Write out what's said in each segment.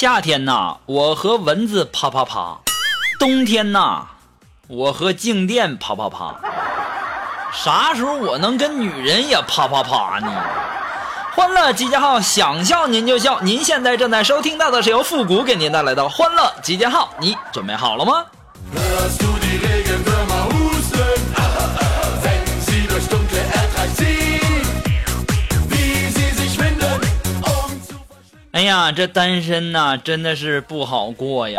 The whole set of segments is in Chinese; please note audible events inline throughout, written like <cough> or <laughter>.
夏天呐，我和蚊子啪啪啪；冬天呐，我和静电啪啪啪。啥时候我能跟女人也啪啪啪呢？欢乐集结号，想笑您就笑。您现在正在收听到的是由复古给您带来的欢乐集结号，你准备好了吗？哎呀，这单身呐，真的是不好过呀。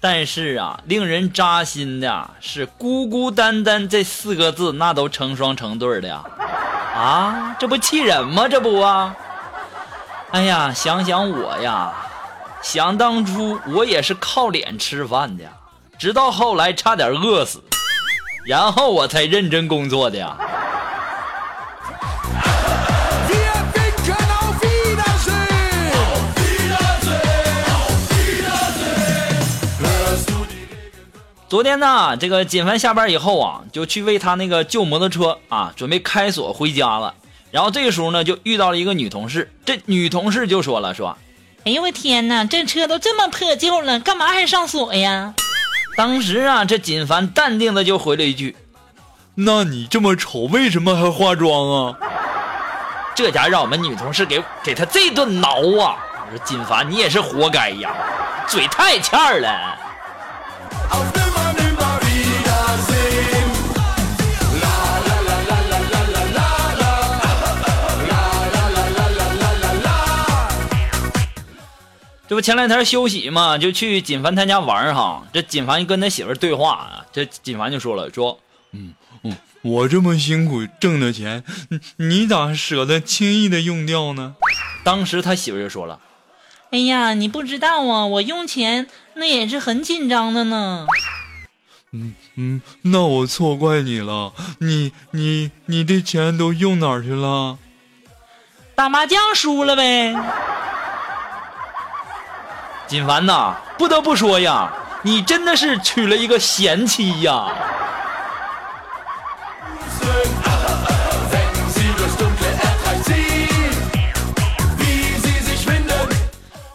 但是啊，令人扎心的是“孤孤单单”这四个字，那都成双成对的呀。啊，这不气人吗？这不啊。哎呀，想想我呀，想当初我也是靠脸吃饭的，直到后来差点饿死，然后我才认真工作的呀。昨天呢，这个锦凡下班以后啊，就去为他那个旧摩托车啊准备开锁回家了。然后这个时候呢，就遇到了一个女同事。这女同事就说了：“说，哎呦我天哪，这车都这么破旧了，干嘛还上锁呀？”当时啊，这锦凡淡定的就回了一句：“那你这么丑，为什么还化妆啊？”这家让我们女同事给给他这顿挠啊！我说锦凡，你也是活该呀，嘴太欠了。这不前两天休息嘛，就去锦凡他家玩哈。这锦凡跟他媳妇对话啊，这锦凡就说了，说，嗯嗯，我这么辛苦挣的钱，你咋舍得轻易的用掉呢？当时他媳妇就说了，哎呀，你不知道啊，我用钱那也是很紧张的呢。嗯嗯，那我错怪你了。你你你的钱都用哪儿去了？打麻将输了呗。锦凡呐，不得不说呀，你真的是娶了一个贤妻呀！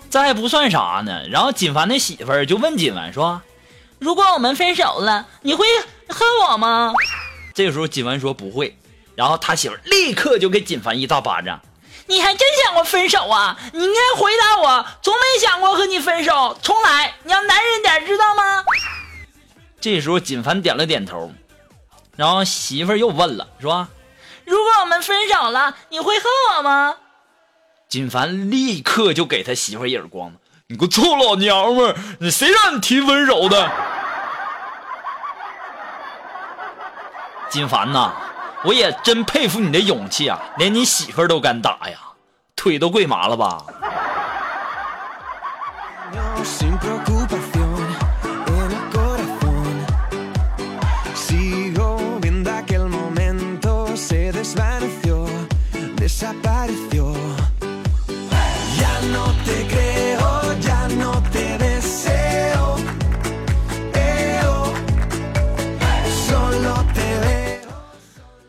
再不算啥呢，然后锦凡的媳妇儿就问锦凡说：“如果我们分手了，你会恨我吗？”这个时候锦凡说不会，然后他媳妇立刻就给锦凡一大巴掌。你还真想过分手啊？你应该回答我，从没想和你分手。重来，你要男人点，知道吗？这时候锦凡点了点头，然后媳妇儿又问了，说：“如果我们分手了，你会恨我吗？”锦凡立刻就给他媳妇一耳光子：“你个臭老娘们儿，你谁让你提分手的？”锦凡呐。我也真佩服你的勇气啊，连你媳妇儿都敢打呀，腿都跪麻了吧？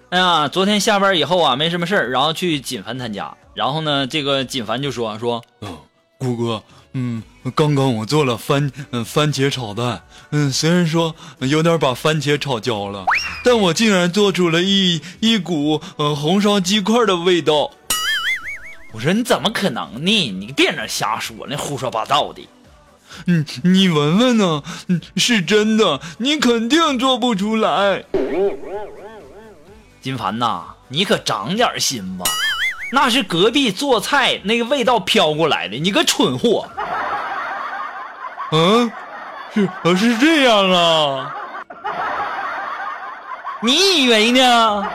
哎呀，昨天下班以后啊，没什么事儿，然后去锦凡他家，然后呢，这个锦凡就说说，嗯，顾哥，嗯，刚刚我做了番嗯番茄炒蛋，嗯，虽然说有点把番茄炒焦了，但我竟然做出了一一股呃红烧鸡块的味道。我说你怎么可能呢？你别那瞎说，那胡说八道的。嗯，你闻闻呢？嗯，是真的，你肯定做不出来。金凡呐，你可长点心吧！那是隔壁做菜那个味道飘过来的，你个蠢货！嗯，是是这样啊？你以为呢？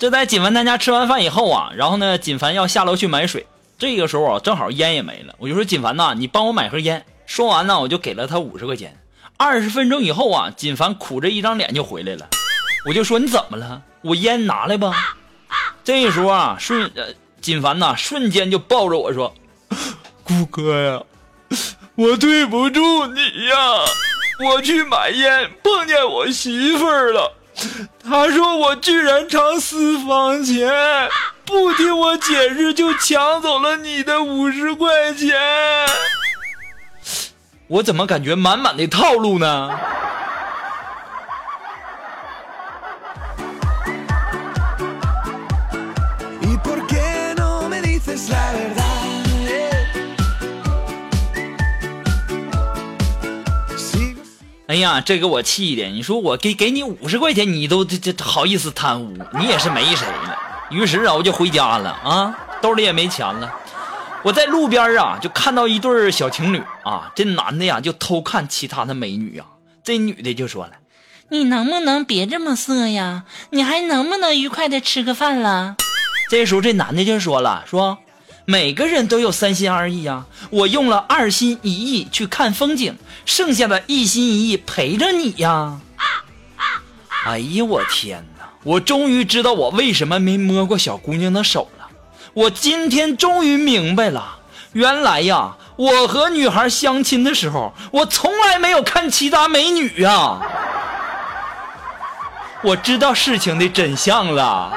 这在锦凡他家吃完饭以后啊，然后呢，锦凡要下楼去买水。这个时候啊，正好烟也没了，我就说锦凡呐，你帮我买盒烟。说完呢，我就给了他五十块钱。二十分钟以后啊，锦凡苦着一张脸就回来了，我就说你怎么了？我烟拿来吧。这时候啊，瞬，锦凡呐，瞬间就抱着我说：“顾哥呀，我对不住你呀！我去买烟碰见我媳妇儿了，<laughs> 他说我居然藏私房钱，不听我解释就抢走了你的五十块钱。我怎么感觉满满的套路呢？哎呀，这给我气的！你说我给给你五十块钱，你都这这好意思贪污，你也是没谁了。于是啊，我就回家了啊，兜里也没钱了。我在路边啊，就看到一对小情侣啊，这男的呀就偷看其他的美女啊，这女的就说了。你能不能别这么色呀？你还能不能愉快的吃个饭了？这时候这男的就说了，说每个人都有三心二意呀，我用了二心一意去看风景，剩下的一心一意陪着你呀。哎呀，我天哪！我终于知道我为什么没摸过小姑娘的手了。我今天终于明白了，原来呀，我和女孩相亲的时候，我从来没有看其他美女呀。我知道事情的真相了。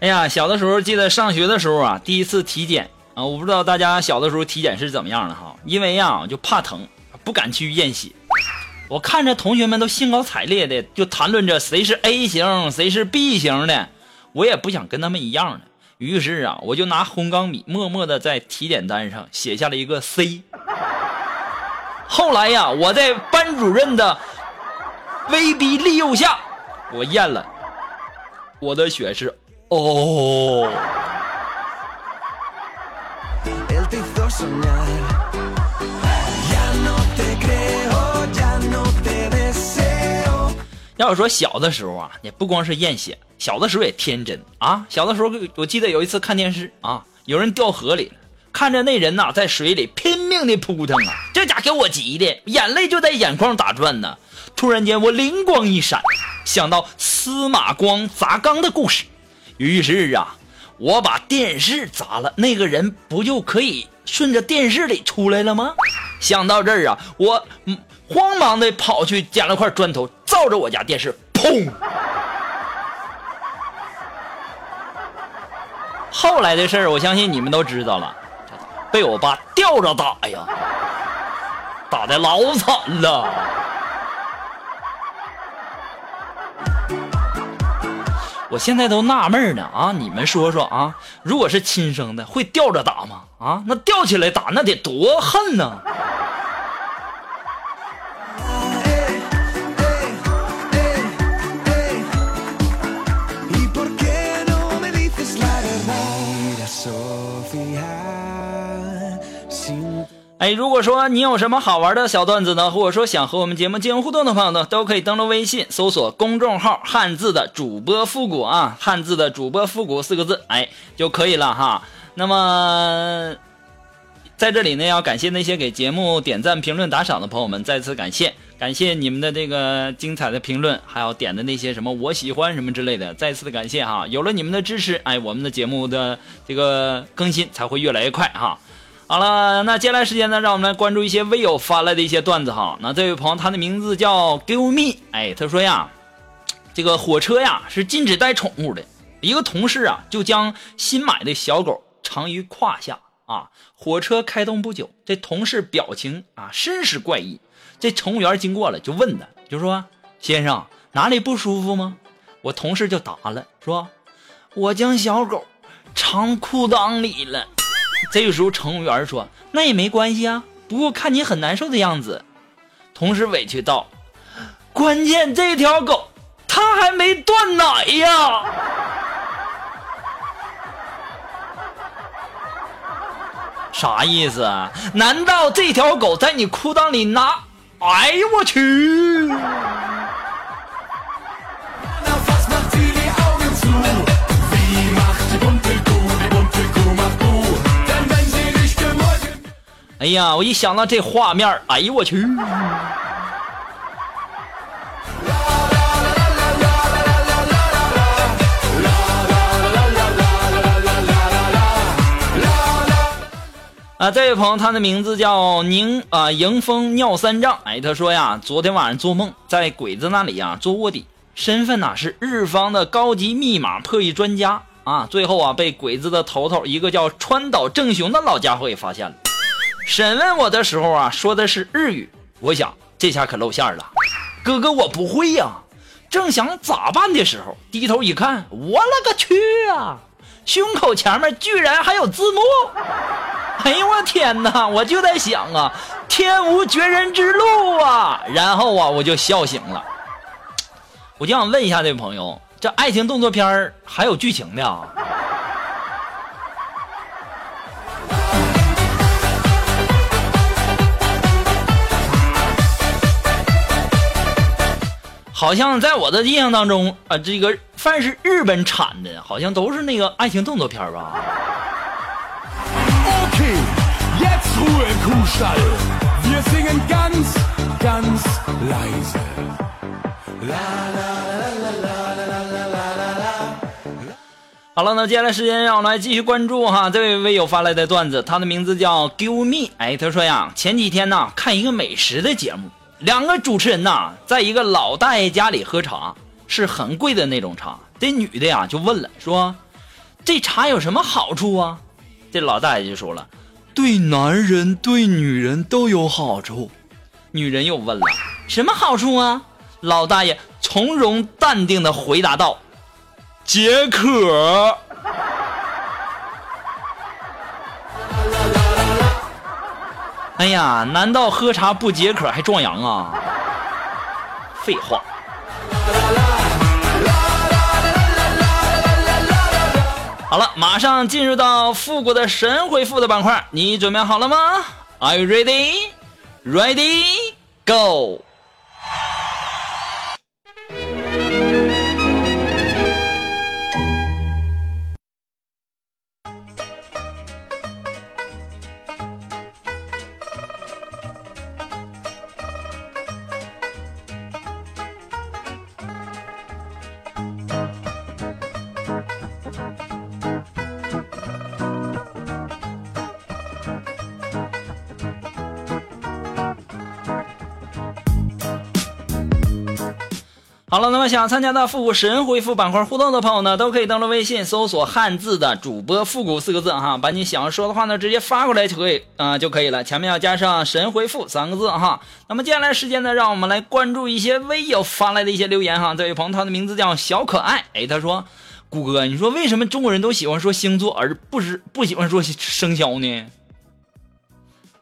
哎呀，小的时候记得上学的时候啊，第一次体检啊，我不知道大家小的时候体检是怎么样的哈，因为呀，就怕疼，不敢去验血。我看着同学们都兴高采烈的就谈论着谁是 A 型，谁是 B 型的，我也不想跟他们一样的，于是啊，我就拿红钢笔默默的在体检单上写下了一个 C。后来呀，我在班主任的威逼利诱下，我验了，我的血是 O。要说小的时候啊，也不光是验血，小的时候也天真啊。小的时候，我记得有一次看电视啊，有人掉河里了，看着那人呐、在水里拼命的扑腾啊，这家给我急的，眼泪就在眼眶打转呢。突然间，我灵光一闪，想到司马光砸缸的故事，于是啊，我把电视砸了，那个人不就可以顺着电视里出来了吗？想到这儿啊，我慌忙的跑去捡了块砖头，照着我家电视，砰！后来的事儿，我相信你们都知道了，被我爸吊着打呀，打的老惨了。我现在都纳闷呢啊！你们说说啊，如果是亲生的，会吊着打吗？啊，那吊起来打，那得多恨呢！哎，如果说你有什么好玩的小段子呢，或者说想和我们节目进行互动的朋友呢，都可以登录微信搜索公众号“汉字的主播复古”啊，“汉字的主播复古”四个字，哎就可以了哈。那么在这里呢，要感谢那些给节目点赞、评论、打赏的朋友们，再次感谢，感谢你们的这个精彩的评论，还有点的那些什么我喜欢什么之类的，再次的感谢哈。有了你们的支持，哎，我们的节目的这个更新才会越来越快哈。好了，那接下来时间呢，让我们来关注一些微友发来的一些段子哈。那这位朋友，他的名字叫 Give Me，哎，他说呀，这个火车呀是禁止带宠物的。一个同事啊，就将新买的小狗藏于胯下，啊，火车开动不久，这同事表情啊甚是怪异。这乘务员经过了，就问他，就说：“先生哪里不舒服吗？”我同事就答了，说：“我将小狗藏裤裆里了。”这个时候乘务员说：“那也没关系啊，不过看你很难受的样子。”同时委屈道：“关键这条狗它还没断奶呀！” <laughs> 啥意思啊？难道这条狗在你裤裆里拿？哎呦我去！哎呀，我一想到这画面，哎呦我去！啊，这位朋友，他的名字叫宁啊，迎风尿三丈。哎，他说呀，昨天晚上做梦，在鬼子那里呀做卧底，身份呐是日方的高级密码破译专家啊。最后啊，被鬼子的头头一个叫川岛正雄的老家伙给发现了。审问我的时候啊，说的是日语。我想这下可露馅了，哥哥我不会呀。正想咋办的时候，低头一看，我勒个去啊！胸口前面居然还有字幕。哎呦我天哪！我就在想啊，天无绝人之路啊！然后啊，我就笑醒了。我就想问一下这位朋友，这爱情动作片还有剧情的啊？好像在我的印象当中啊，这个凡是日本产的，好像都是那个爱情动作片吧？Okay, jetzt Ruhe im Kuhstall. Wir singen ganz, ganz leise. La la la la la la la la la la. 好了，那接下来时间让我们来继续关注哈，这位微友发来的段子，他的名字叫 Give Me。哎，他说呀，前几天呢看一个美食的节目，两个主持人呐在一个老大爷家里喝茶，是很贵的那种茶。这女的呀就问了，说这茶有什么好处啊？这老大爷就说了，对男人对女人都有好处。女人又问了，什么好处啊？老大爷从容淡定的回答道，解渴。哎呀，难道喝茶不解渴还壮阳啊？废话。好了，马上进入到复古的神回复的板块，你准备好了吗？Are you ready? Ready? Go! 好了，那么想参加到复古神回复板块互动的朋友呢，都可以登录微信搜索汉字的主播复古四个字哈，把你想要说的话呢直接发过来就可以啊、就可以了，前面要加上神回复三个字哈。那么接下来时间呢，让我们来关注一些微友发来的一些留言哈。这位朋友他的名字叫小可爱，哎，他说，谷歌，你说为什么中国人都喜欢说星座，而不是不喜欢说生肖呢？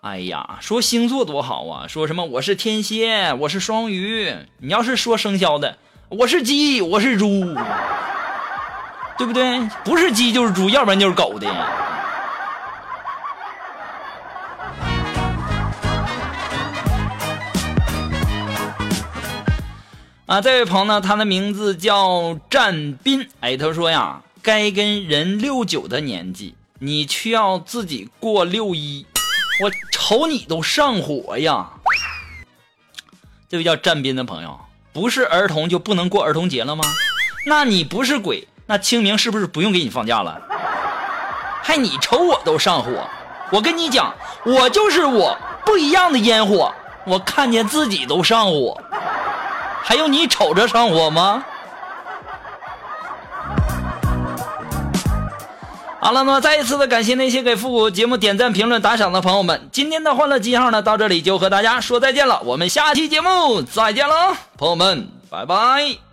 哎呀，说星座多好啊！说什么我是天蝎，我是双鱼。你要是说生肖的，我是鸡，我是猪，对不对？不是鸡就是猪，要不然就是狗的。啊，这位朋友呢，他的名字叫战斌。哎，他说呀，该跟人六九的年纪，你却要自己过六一。我瞅你都上火呀！这位叫战斌的朋友，不是儿童就不能过儿童节了吗？那你不是鬼，那清明是不是不用给你放假了？还你瞅我都上火，我跟你讲，我就是我，不一样的烟火，我看见自己都上火，还用你瞅着上火吗？好了，那么再一次的感谢那些给复古节目点赞、评论、打赏的朋友们。今天的欢乐记号呢，到这里就和大家说再见了。我们下期节目再见喽，朋友们，拜拜。